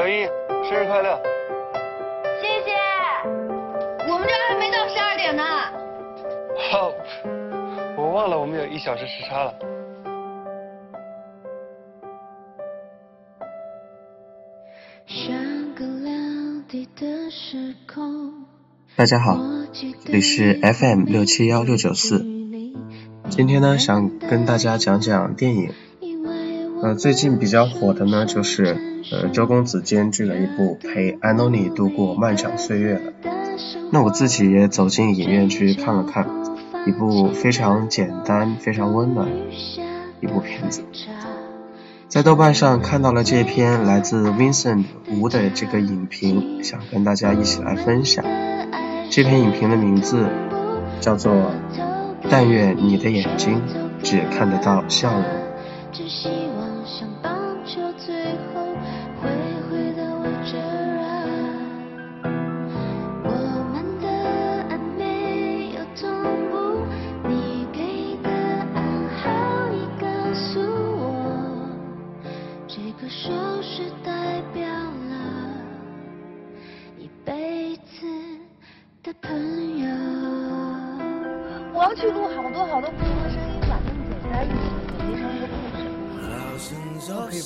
小英，生日快乐！谢谢。我们这还没到十二点呢。好，我忘了我们有一小时时差了。大家好，这里是 FM 六七幺六九四。今天呢，想跟大家讲讲电影。呃，最近比较火的呢，就是呃周公子监制了一部陪安东尼度过漫长岁月的。那我自己也走进影院去看了看，一部非常简单、非常温暖一部片子。在豆瓣上看到了这篇来自 Vincent 吴的这个影评，想跟大家一起来分享。这篇影评的名字叫做《但愿你的眼睛只看得到笑容》。去录好多好多不同的声音，把它们剪在一起，编成一个故事。可以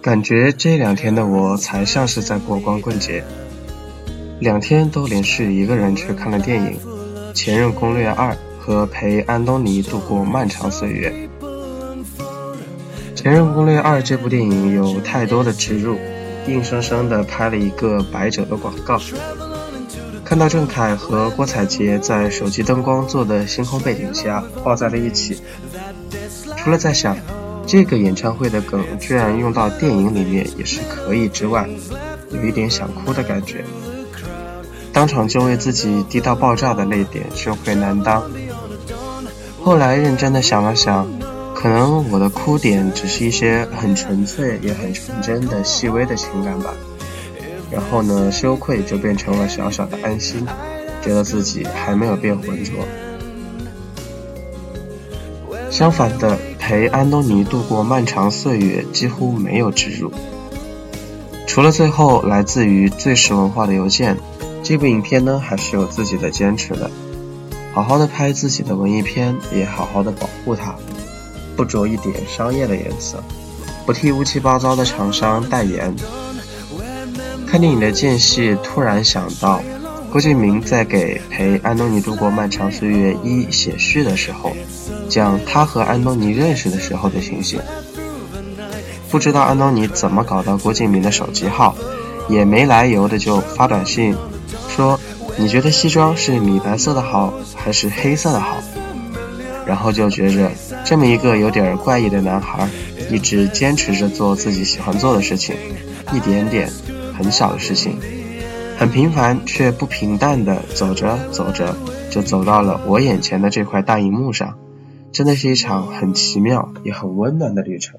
感觉这两天的我才像是在过光棍节，两天都连续一个人去看了电影。《前任攻略二》和陪安东尼度过漫长岁月。《前任攻略二》这部电影有太多的植入，硬生生的拍了一个白酒的广告。看到郑恺和郭采洁在手机灯光做的星空背景下抱在了一起，除了在想这个演唱会的梗居然用到电影里面也是可以之外，有一点想哭的感觉。当场就为自己低到爆炸的泪点羞愧难当。后来认真的想了想，可能我的哭点只是一些很纯粹也很纯真的细微的情感吧。然后呢，羞愧就变成了小小的安心，觉得自己还没有变浑浊。相反的，陪安东尼度过漫长岁月几乎没有耻辱，除了最后来自于最时文化的邮件。这部影片呢，还是有自己的坚持的，好好的拍自己的文艺片，也好好的保护它，不着一点商业的颜色，不替乌七八糟的厂商代言。看电影的间隙，突然想到，郭敬明在给《陪安东尼度过漫长岁月一》写序的时候，讲他和安东尼认识的时候的情形。不知道安东尼怎么搞到郭敬明的手机号，也没来由的就发短信。你觉得西装是米白色的好，还是黑色的好？然后就觉着这么一个有点怪异的男孩，一直坚持着做自己喜欢做的事情，一点点很小的事情，很平凡却不平淡的走着走着，就走到了我眼前的这块大荧幕上，真的是一场很奇妙也很温暖的旅程。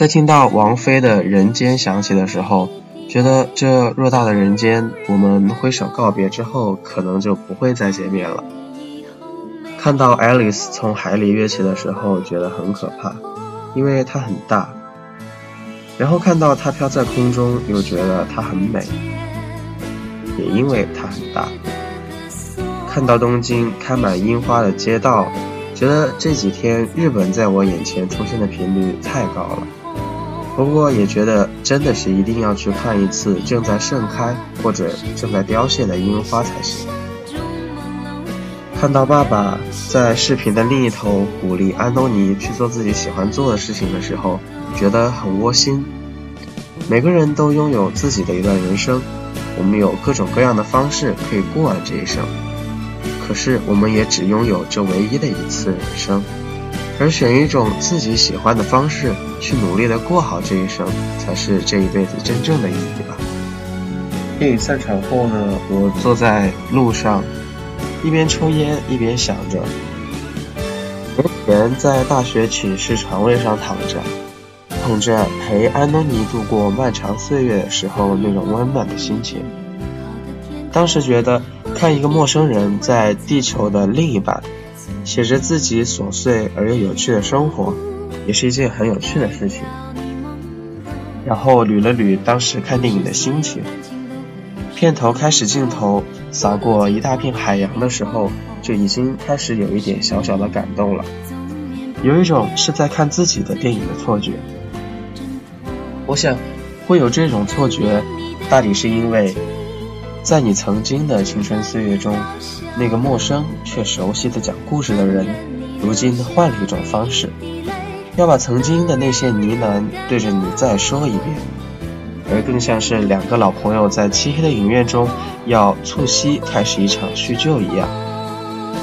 在听到王菲的《人间》响起的时候，觉得这偌大的人间，我们挥手告别之后，可能就不会再见面了。看到 Alice 从海里跃起的时候，觉得很可怕，因为它很大。然后看到它飘在空中，又觉得它很美，也因为它很大。看到东京开满樱花的街道，觉得这几天日本在我眼前出现的频率太高了。不过也觉得真的是一定要去看一次正在盛开或者正在凋谢的樱花才行。看到爸爸在视频的另一头鼓励安东尼去做自己喜欢做的事情的时候，觉得很窝心。每个人都拥有自己的一段人生，我们有各种各样的方式可以过完这一生。可是我们也只拥有这唯一的一次人生，而选一种自己喜欢的方式去努力的过好这一生，才是这一辈子真正的意义吧。电影散场后呢，我坐在路上。一边抽烟一边想着，年前在大学寝室床位上躺着，捧着陪安东尼度过漫长岁月的时候那种温暖的心情。当时觉得看一个陌生人在地球的另一半，写着自己琐碎而又有趣的生活，也是一件很有趣的事情。然后捋了捋当时看电影的心情。片头开始镜头扫过一大片海洋的时候，就已经开始有一点小小的感动了，有一种是在看自己的电影的错觉。我想，会有这种错觉，大抵是因为，在你曾经的青春岁月中，那个陌生却熟悉的讲故事的人，如今换了一种方式，要把曾经的那些呢喃对着你再说一遍。而更像是两个老朋友在漆黑的影院中要促膝开始一场叙旧一样，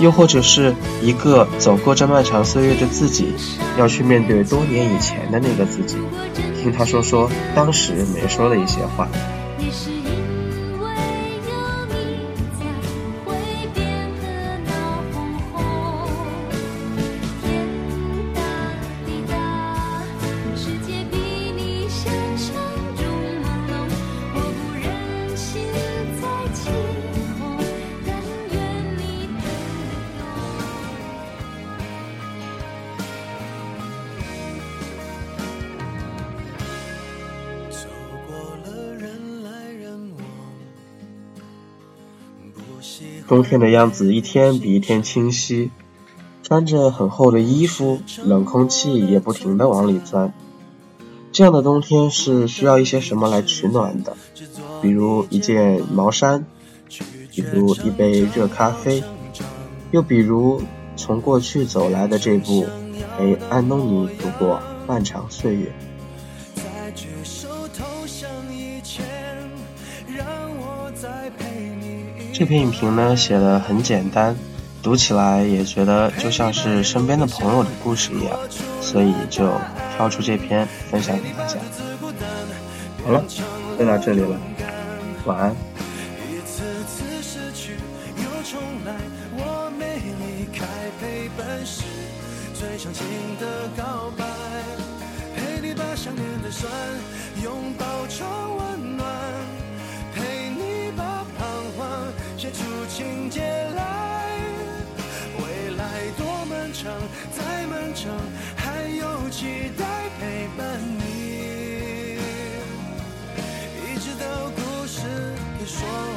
又或者是一个走过这漫长岁月的自己，要去面对多年以前的那个自己，听他说说当时没说的一些话。冬天的样子一天比一天清晰，穿着很厚的衣服，冷空气也不停地往里钻。这样的冬天是需要一些什么来取暖的？比如一件毛衫，比如一杯热咖啡，又比如从过去走来的这步陪安东尼度过漫长岁月。这篇影评呢写的很简单，读起来也觉得就像是身边的朋友的故事一样，所以就挑出这篇分享给大家。好了，就到这里了，晚安。给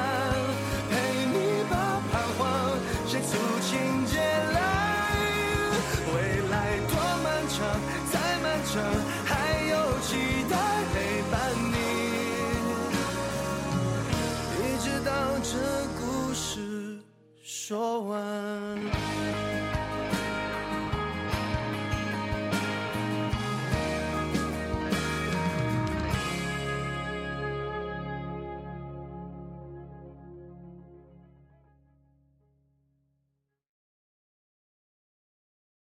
power.